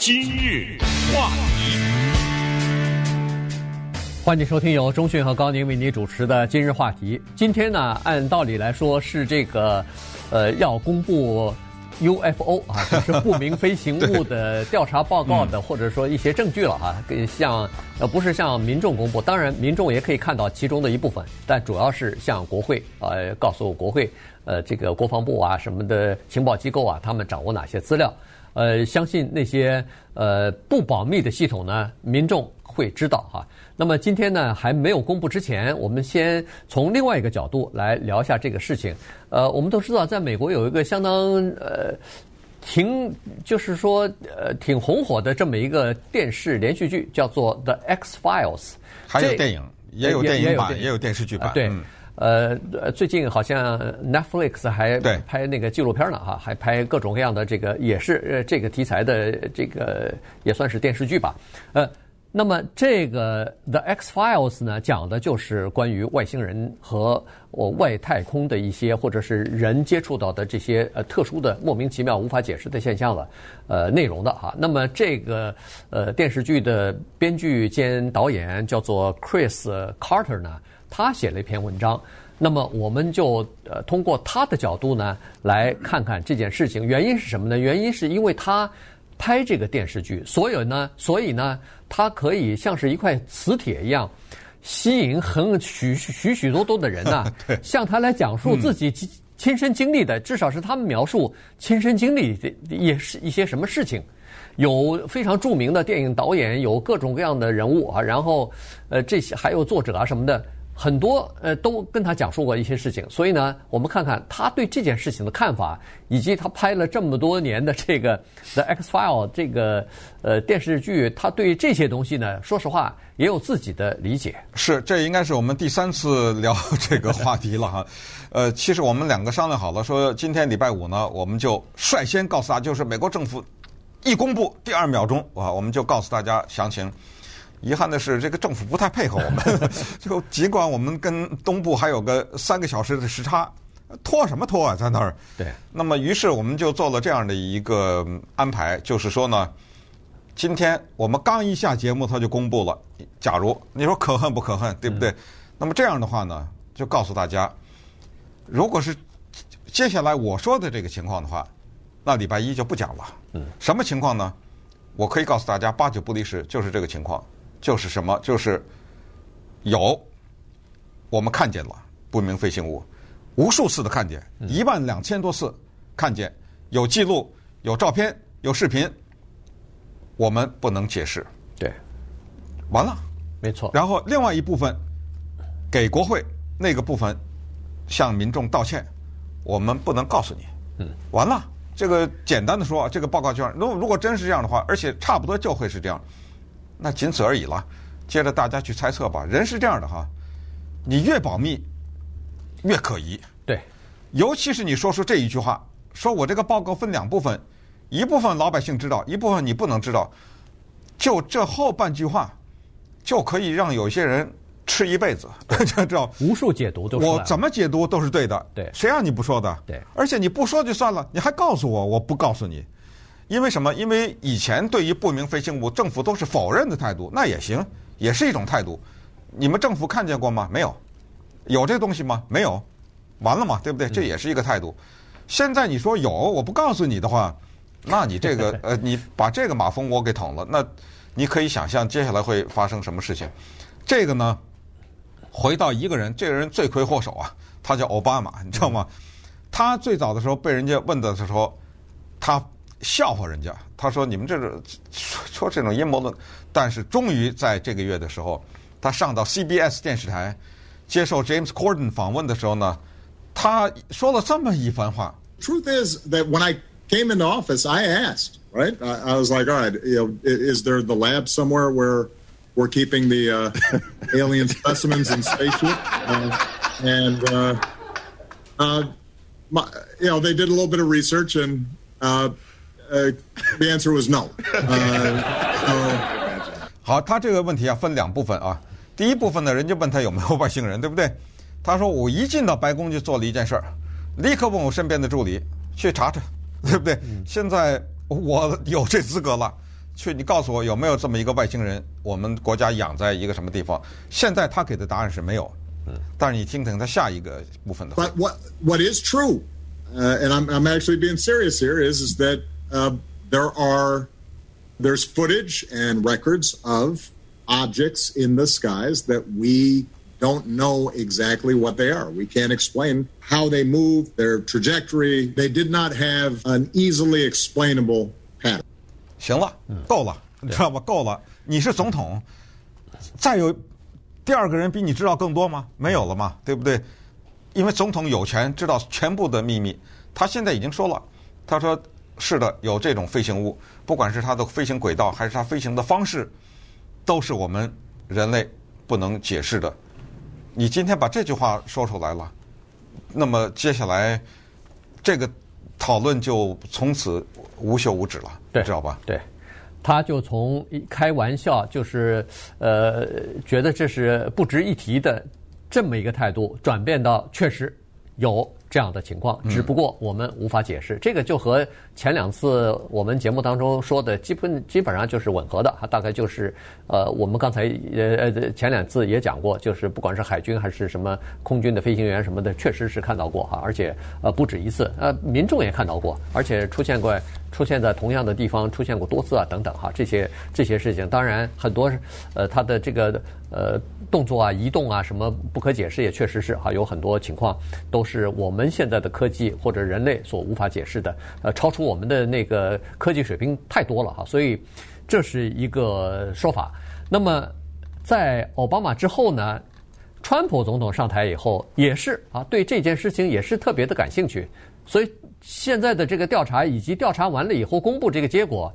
今日话题，欢迎收听由中讯和高宁为您主持的今日话题。今天呢，按道理来说是这个，呃，要公布 UFO 啊，就是不明飞行物的调查报告的，或者说一些证据了啊。跟向呃，不是向民众公布，当然民众也可以看到其中的一部分，但主要是向国会呃，告诉国会呃，这个国防部啊什么的情报机构啊，他们掌握哪些资料。呃，相信那些呃不保密的系统呢，民众会知道哈。那么今天呢，还没有公布之前，我们先从另外一个角度来聊一下这个事情。呃，我们都知道，在美国有一个相当呃挺就是说呃挺红火的这么一个电视连续剧，叫做《The X Files》，还有电影，也有电影版，也有电视剧版，对。呃，最近好像 Netflix 还拍那个纪录片呢，哈，还拍各种各样的这个，也是呃这个题材的这个也算是电视剧吧。呃，那么这个 The X Files 呢，讲的就是关于外星人和我外太空的一些，或者是人接触到的这些呃特殊的、莫名其妙、无法解释的现象了，呃，内容的哈。那么这个呃电视剧的编剧兼导演叫做 Chris Carter 呢。他写了一篇文章，那么我们就呃通过他的角度呢来看看这件事情。原因是什么呢？原因是因为他拍这个电视剧，所以呢，所以呢，他可以像是一块磁铁一样，吸引很许许许多多的人呐，向他来讲述自己亲身经历的，至少是他们描述亲身经历的也是一些什么事情。有非常著名的电影导演，有各种各样的人物啊，然后呃这些还有作者啊什么的。很多呃都跟他讲述过一些事情，所以呢，我们看看他对这件事情的看法，以及他拍了这么多年的 这个《The X File》这个呃电视剧，他对这些东西呢，说实话也有自己的理解。是，这应该是我们第三次聊这个话题了哈。呃，其实我们两个商量好了，说今天礼拜五呢，我们就率先告诉大家，就是美国政府一公布，第二秒钟啊，我们就告诉大家详情。遗憾的是，这个政府不太配合我们。就尽管我们跟东部还有个三个小时的时差，拖什么拖啊，在那儿。对。那么，于是我们就做了这样的一个安排，就是说呢，今天我们刚一下节目，他就公布了。假如你说可恨不可恨，对不对？嗯、那么这样的话呢，就告诉大家，如果是接下来我说的这个情况的话，那礼拜一就不讲了。嗯。什么情况呢？我可以告诉大家，八九不离十，就是这个情况。就是什么？就是有我们看见了不明飞行物，无数次的看见，一万两千多次看见，有记录、有照片、有视频，我们不能解释。对，完了，没错。然后另外一部分给国会那个部分向民众道歉，我们不能告诉你。嗯，完了，这个简单的说，这个报告卷，如如果真是这样的话，而且差不多就会是这样。那仅此而已了，接着大家去猜测吧。人是这样的哈，你越保密越可疑。对，尤其是你说出这一句话，说我这个报告分两部分，一部分老百姓知道，一部分你不能知道。就这后半句话，就可以让有些人吃一辈子，就 知道无数解读都我怎么解读都是对的。对，谁让你不说的？对，而且你不说就算了，你还告诉我，我不告诉你。因为什么？因为以前对于不明飞行物，政府都是否认的态度，那也行，也是一种态度。你们政府看见过吗？没有。有这东西吗？没有。完了嘛，对不对？这也是一个态度。现在你说有，我不告诉你的话，那你这个 呃，你把这个马蜂窝给捅了，那你可以想象接下来会发生什么事情。这个呢，回到一个人，这个人罪魁祸首啊，他叫奥巴马，你知道吗？他最早的时候被人家问的时候，他。笑话人家，他说：“你们这个说说这种阴谋论。”但是终于在这个月的时候，他上到 CBS 电视台接受 James Corden 访问的时候呢，他说了这么一番话。Truth is that when I came into office, I asked, right? I, I was like, "All right, you know, is there the lab somewhere where we're keeping the uh, alien specimens in spaceship?" Uh, and uh, uh, my, you know, they did a little bit of research and. Uh, 呃，the answer was no。好，他这个问题啊，分两部分啊。第一部分呢，人家问他有没有外星人，对不对？他说我一进到白宫就做了一件事儿，立刻问我身边的助理去查查，对不对？现在我有这资格了，去，你告诉我有没有这么一个外星人？我们国家养在一个什么地方？现在他给的答案是没有。嗯，但是你听听他下一个部分的话。But what what is true, uh, and I'm I'm actually being serious here, is is that uh, there are there's footage and records of objects in the skies that we don't know exactly what they are. We can't explain how they move, their trajectory. They did not have an easily explainable pattern. 行了，够了，你知道吧？够了。你是总统，再有第二个人比你知道更多吗？没有了嘛，对不对？因为总统有权知道全部的秘密。他现在已经说了，他说 是的，有这种飞行物，不管是它的飞行轨道还是它飞行的方式，都是我们人类不能解释的。你今天把这句话说出来了，那么接下来这个讨论就从此无休无止了，对，知道吧？对，他就从开玩笑，就是呃，觉得这是不值一提的这么一个态度，转变到确实有。这样的情况，只不过我们无法解释。嗯、这个就和前两次我们节目当中说的基本基本上就是吻合的，大概就是呃，我们刚才呃呃前两次也讲过，就是不管是海军还是什么空军的飞行员什么的，确实是看到过哈，而且呃不止一次，呃民众也看到过，而且出现过出现在同样的地方出现过多次啊等等哈，这些这些事情，当然很多呃他的这个呃动作啊移动啊什么不可解释，也确实是哈，有很多情况都是我们。我们现在的科技或者人类所无法解释的，呃，超出我们的那个科技水平太多了哈，所以这是一个说法。那么在奥巴马之后呢，川普总统上台以后也是啊，对这件事情也是特别的感兴趣。所以现在的这个调查以及调查完了以后公布这个结果，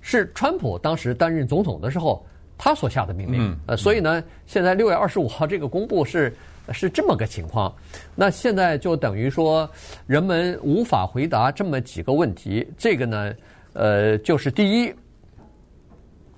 是川普当时担任总统的时候他所下的命令。呃，所以呢，现在六月二十五号这个公布是。是这么个情况，那现在就等于说，人们无法回答这么几个问题。这个呢，呃，就是第一，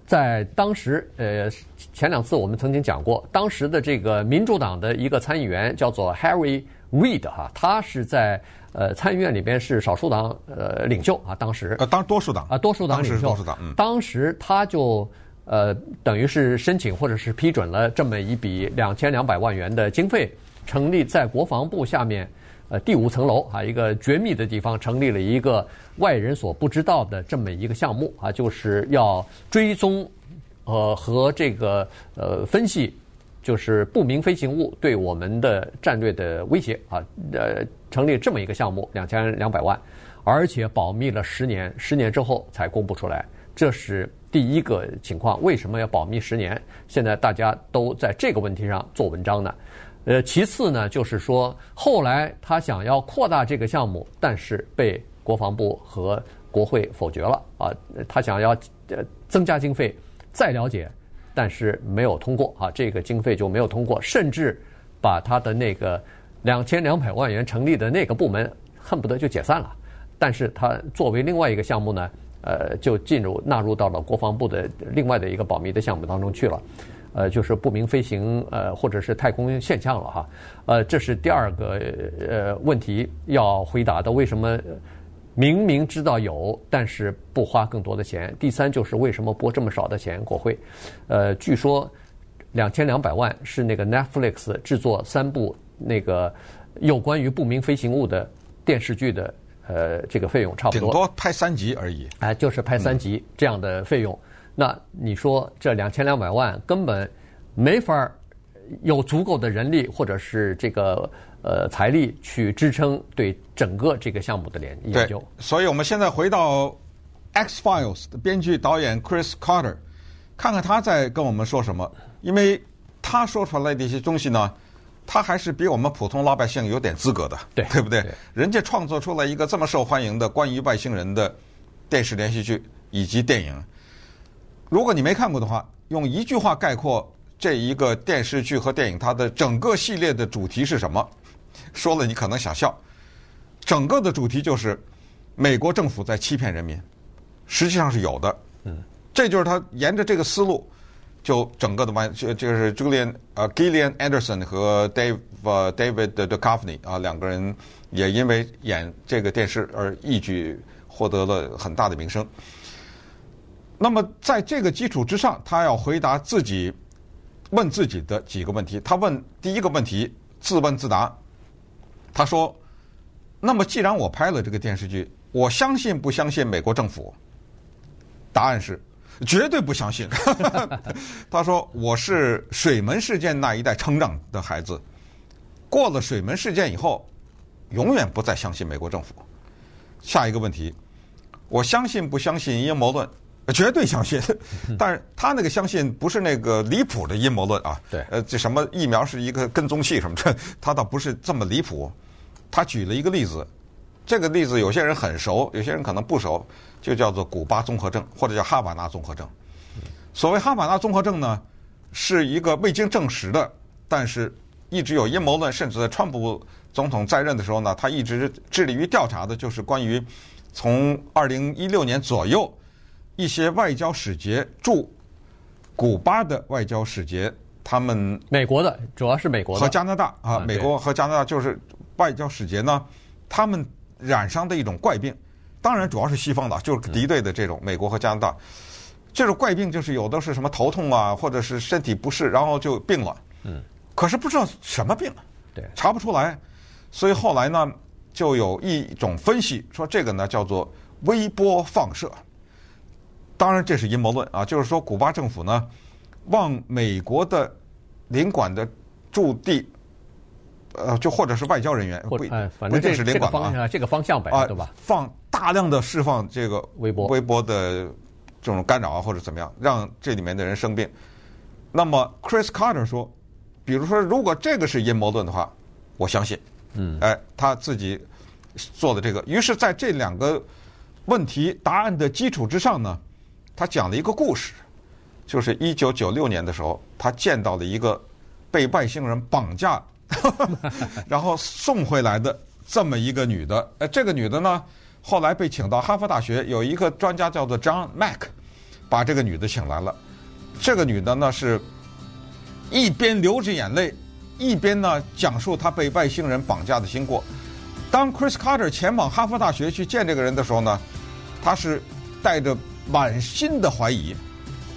在当时，呃，前两次我们曾经讲过，当时的这个民主党的一个参议员叫做 Harry Reid 哈，他是在呃参议院里边是少数党呃领袖啊，当时呃当多数党啊多数党领袖，当时多数党，嗯，当时他就。呃，等于是申请或者是批准了这么一笔两千两百万元的经费，成立在国防部下面，呃，第五层楼啊，一个绝密的地方，成立了一个外人所不知道的这么一个项目啊，就是要追踪，呃，和这个呃分析，就是不明飞行物对我们的战略的威胁啊，呃，成立这么一个项目，两千两百万，而且保密了十年，十年之后才公布出来，这是。第一个情况，为什么要保密十年？现在大家都在这个问题上做文章呢。呃，其次呢，就是说后来他想要扩大这个项目，但是被国防部和国会否决了啊。他想要呃增加经费再了解，但是没有通过啊，这个经费就没有通过，甚至把他的那个两千两百万元成立的那个部门恨不得就解散了。但是他作为另外一个项目呢，呃，就进入纳入到了国防部的另外的一个保密的项目当中去了，呃，就是不明飞行呃或者是太空现象了哈，呃，这是第二个呃问题要回答的，为什么明明知道有，但是不花更多的钱？第三就是为什么拨这么少的钱？国会，呃，据说两千两百万是那个 Netflix 制作三部那个有关于不明飞行物的电视剧的。呃，这个费用差不多，顶多拍三集而已。哎、呃，就是拍三集这样的费用。嗯、那你说这两千两百万根本没法有足够的人力或者是这个呃财力去支撑对整个这个项目的研研究。所以我们现在回到《X Files》的编剧导演 Chris Carter，看看他在跟我们说什么，因为他说出来的一些东西呢。他还是比我们普通老百姓有点资格的，对对不对？人家创作出来一个这么受欢迎的关于外星人的电视连续剧以及电影，如果你没看过的话，用一句话概括这一个电视剧和电影它的整个系列的主题是什么？说了你可能想笑，整个的主题就是美国政府在欺骗人民，实际上是有的。嗯，这就是他沿着这个思路。就整个的完，就就是 Julian 呃 Gillian Anderson 和 Dave 呃 David Duchovny 啊两个人也因为演这个电视而一举获得了很大的名声。那么在这个基础之上，他要回答自己问自己的几个问题。他问第一个问题，自问自答，他说：“那么既然我拍了这个电视剧，我相信不相信美国政府？”答案是绝对不相信。他说：“我是水门事件那一代成长的孩子，过了水门事件以后，永远不再相信美国政府。”下一个问题，我相信不相信阴谋论？绝对相信，但是他那个相信不是那个离谱的阴谋论啊。对，呃，这什么疫苗是一个跟踪器什么的，他倒不是这么离谱。他举了一个例子，这个例子有些人很熟，有些人可能不熟，就叫做古巴综合症，或者叫哈瓦那综合症。所谓哈瓦那综合症呢，是一个未经证实的，但是一直有阴谋论，甚至在川普总统在任的时候呢，他一直致力于调查的，就是关于从二零一六年左右。一些外交使节驻古巴的外交使节，他们美国的主要是美国和加拿大啊，美国和加拿大就是外交使节呢，他们染上的一种怪病，当然主要是西方的，就是敌对的这种美国和加拿大，这种怪病就是有的是什么头痛啊，或者是身体不适，然后就病了，嗯，可是不知道什么病，对，查不出来，所以后来呢，就有一种分析说这个呢叫做微波放射。当然，这是阴谋论啊！就是说，古巴政府呢，往美国的领馆的驻地，呃，就或者是外交人员，不，反正这是领馆方向，这个方向呗，对吧？放大量的释放这个微波微波的这种干扰啊，或者怎么样，让这里面的人生病。那么，Chris Carter 说，比如说，如果这个是阴谋论的话，我相信，嗯，哎，他自己做的这个。于是，在这两个问题答案的基础之上呢。他讲了一个故事，就是一九九六年的时候，他见到了一个被外星人绑架，然后送回来的这么一个女的。呃，这个女的呢，后来被请到哈佛大学，有一个专家叫做 John Mack，把这个女的请来了。这个女的呢，是一边流着眼泪，一边呢讲述她被外星人绑架的经过。当 Chris Carter 前往哈佛大学去见这个人的时候呢，他是带着。满心的怀疑，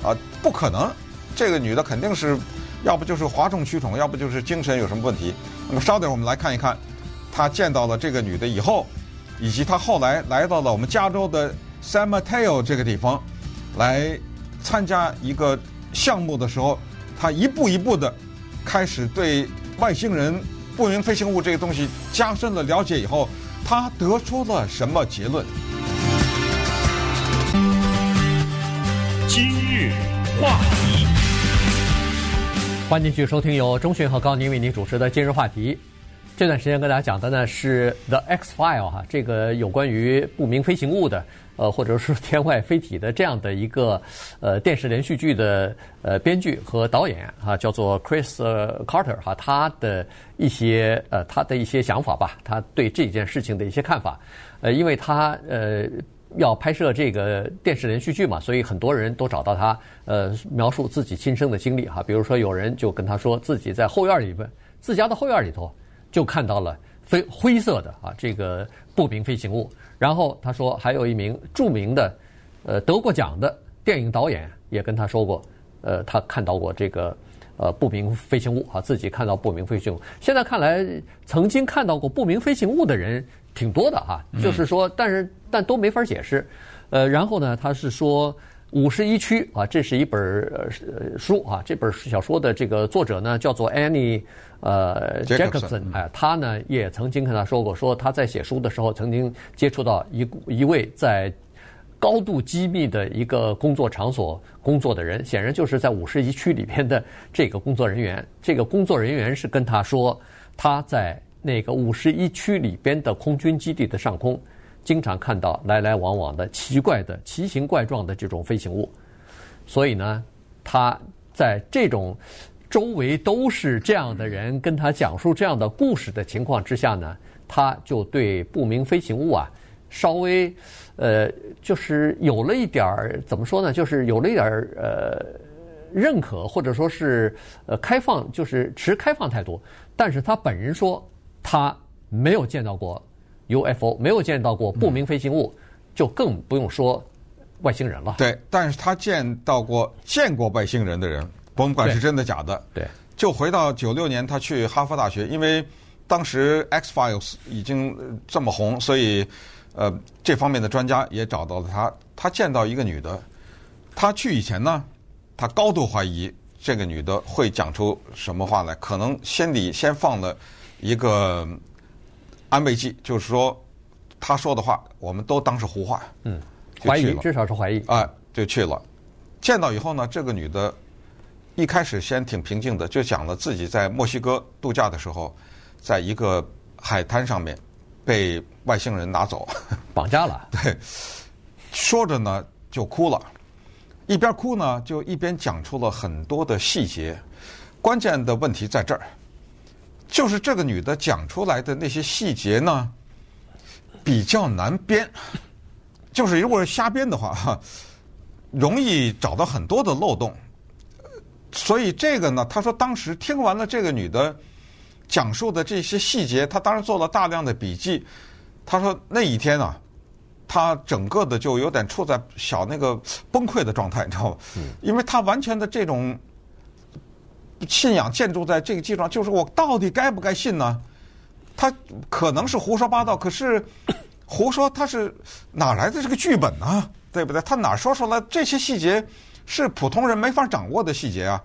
啊，不可能，这个女的肯定是，要不就是哗众取宠，要不就是精神有什么问题。那么稍等，我们来看一看，他见到了这个女的以后，以及他后来来到了我们加州的 San Mateo 这个地方，来参加一个项目的时候，他一步一步的开始对外星人、不明飞行物这个东西加深了了解以后，他得出了什么结论？今日话题，欢迎继续收听由钟迅和高宁为您主持的今日话题。这段时间跟大家讲的呢是《The X File》哈，这个有关于不明飞行物的，呃，或者是天外飞体的这样的一个呃电视连续剧的呃编剧和导演哈，叫做 Chris Carter 哈，他的一些呃他的一些想法吧，他对这件事情的一些看法，呃，因为他呃。要拍摄这个电视连续剧嘛，所以很多人都找到他，呃，描述自己亲身的经历哈。比如说，有人就跟他说自己在后院里边，自家的后院里头就看到了飞灰色的啊这个不明飞行物。然后他说，还有一名著名的呃得过奖的电影导演也跟他说过，呃，他看到过这个呃不明飞行物啊，自己看到不明飞行物。现在看来，曾经看到过不明飞行物的人。挺多的哈，就是说，但是但都没法解释，呃，然后呢，他是说五十一区啊，这是一本呃书啊，这本小说的这个作者呢叫做 Annie 呃 Jacobson，哎，他呢也曾经跟他说过，说他在写书的时候曾经接触到一一位在高度机密的一个工作场所工作的人，显然就是在五十一区里边的这个工作人员，这个工作人员是跟他说他在。那个五十一区里边的空军基地的上空，经常看到来来往往的奇怪的奇形怪状的这种飞行物，所以呢，他在这种周围都是这样的人跟他讲述这样的故事的情况之下呢，他就对不明飞行物啊稍微呃就是有了一点儿怎么说呢，就是有了一点儿呃认可或者说是呃开放，就是持开放态度，但是他本人说。他没有见到过 UFO，没有见到过不明飞行物，就更不用说外星人了。对，但是他见到过见过外星人的人，甭管是真的假的。对，就回到九六年，他去哈佛大学，因为当时 X Files 已经这么红，所以呃，这方面的专家也找到了他。他见到一个女的，他去以前呢，他高度怀疑这个女的会讲出什么话来，可能心里先放了一个安慰剂，就是说他说的话我们都当是胡话。嗯，怀疑至少是怀疑啊，就去了。见到以后呢，这个女的一开始先挺平静的，就讲了自己在墨西哥度假的时候，在一个海滩上面被外星人拿走，绑架了。对。说着呢，就哭了，一边哭呢，就一边讲出了很多的细节。关键的问题在这儿，就是这个女的讲出来的那些细节呢，比较难编。就是如果是瞎编的话，哈，容易找到很多的漏洞。所以这个呢，他说当时听完了这个女的讲述的这些细节，他当时做了大量的笔记。他说那一天啊。他整个的就有点处在小那个崩溃的状态，你知道吗？因为他完全的这种信仰建筑在这个基础上，就是我到底该不该信呢？他可能是胡说八道，可是胡说他是哪来的这个剧本呢？对不对？他哪说出来这些细节是普通人没法掌握的细节啊？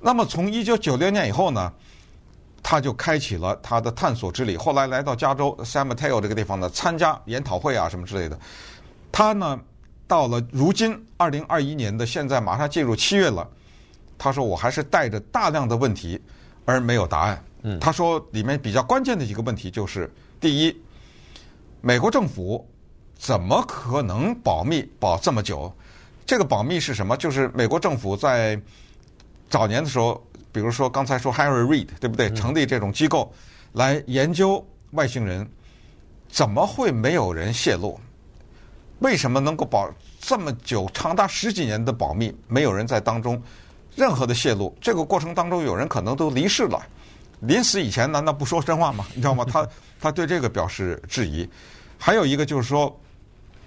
那么从一九九六年以后呢？他就开启了他的探索之旅。后来来到加州 San Mateo 这个地方呢，参加研讨会啊什么之类的。他呢，到了如今二零二一年的现在，马上进入七月了。他说：“我还是带着大量的问题，而没有答案。”嗯，他说里面比较关键的一个问题就是：第一，美国政府怎么可能保密保这么久？这个保密是什么？就是美国政府在早年的时候。比如说刚才说 Harry Reid 对不对？成立这种机构来研究外星人，怎么会没有人泄露？为什么能够保这么久，长达十几年的保密，没有人在当中任何的泄露？这个过程当中，有人可能都离世了，临死以前难道不说真话吗？你知道吗？他他对这个表示质疑。还有一个就是说，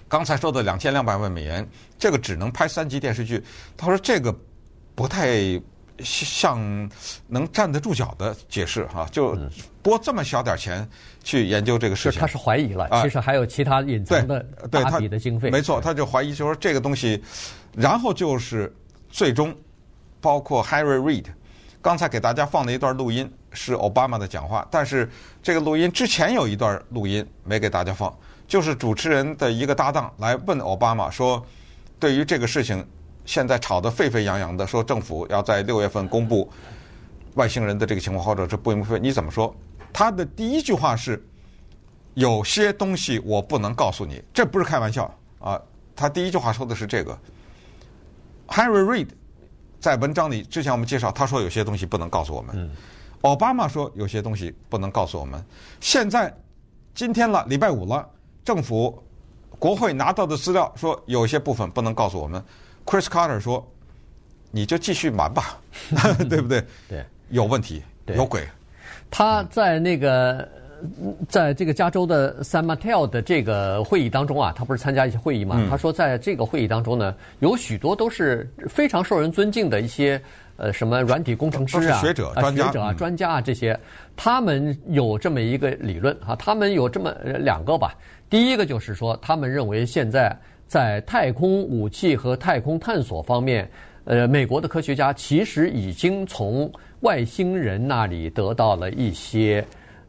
刚才说的两千两百万美元，这个只能拍三集电视剧。他说这个不太。像能站得住脚的解释哈，就拨这么小点钱去研究这个事情，他是怀疑了。其实还有其他隐藏的大笔的经费。没错，他就怀疑，就说这个东西，然后就是最终包括 Harry Reid，刚才给大家放的一段录音是奥巴马的讲话，但是这个录音之前有一段录音没给大家放，就是主持人的一个搭档来问奥巴马说，对于这个事情。现在吵得沸沸扬扬的，说政府要在六月份公布外星人的这个情况，或者是不明飞，你怎么说？他的第一句话是：有些东西我不能告诉你，这不是开玩笑啊！他第一句话说的是这个。Harry Reid 在文章里之前我们介绍，他说有些东西不能告诉我们。奥巴马说有些东西不能告诉我们。现在今天了，礼拜五了，政府国会拿到的资料说有些部分不能告诉我们。Chris Carter 说：“你就继续瞒吧，对不对？对，有问题，有鬼。他在那个，在这个加州的 San Mateo 的这个会议当中啊，他不是参加一些会议嘛？他说，在这个会议当中呢，有许多都是非常受人尊敬的一些呃，什么软体工程师啊、学者、专家、学者啊、专家啊这些，他们有这么一个理论啊，他们有这么两个吧。第一个就是说，他们认为现在。”在太空武器和太空探索方面，呃，美国的科学家其实已经从外星人那里得到了一些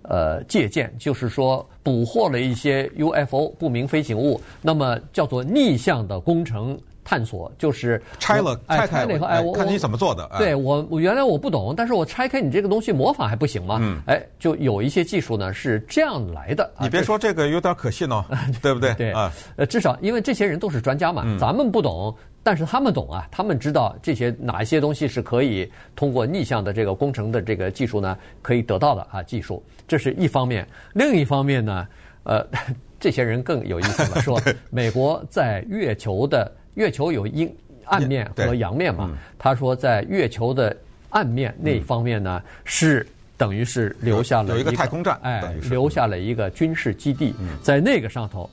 呃借鉴，就是说捕获了一些 UFO 不明飞行物，那么叫做逆向的工程。探索就是拆了，拆开了以后，哎，我看你怎么做的。对我，我原来我不懂，但是我拆开你这个东西模仿还不行吗？嗯，哎，就有一些技术呢是这样来的。你别说这个有点可信哦，对不对？对啊，呃，至少因为这些人都是专家嘛，咱们不懂，但是他们懂啊，他们知道这些哪一些东西是可以通过逆向的这个工程的这个技术呢可以得到的啊，技术，这是一方面。另一方面呢，呃，这些人更有意思了，说美国在月球的。月球有阴暗面和阳面嘛？他说，在月球的暗面那方面呢，是等于是留下了有一个太空站，哎，留下了一个军事基地，在那个上头，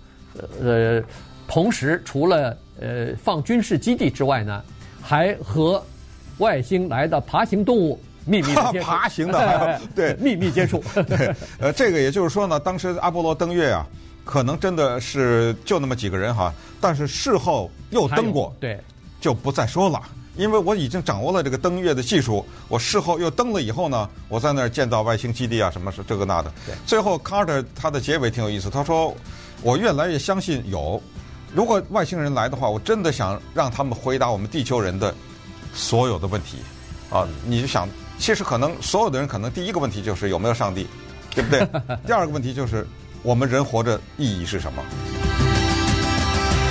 呃，同时除了呃放军事基地之外呢，还和外星来的爬行动物秘密的接触。爬行的，对，秘密接触。对，呃，这个也就是说呢，当时阿波罗登月啊，可能真的是就那么几个人哈，但是事后又登过，对，就不再说了。因为我已经掌握了这个登月的技术，我事后又登了以后呢，我在那儿建造外星基地啊，什么是这个那的。对。最后卡特他的结尾挺有意思，他说：“我越来越相信有，如果外星人来的话，我真的想让他们回答我们地球人的所有的问题。啊，你就想，其实可能所有的人可能第一个问题就是有没有上帝，对不对？第二个问题就是我们人活着意义是什么？”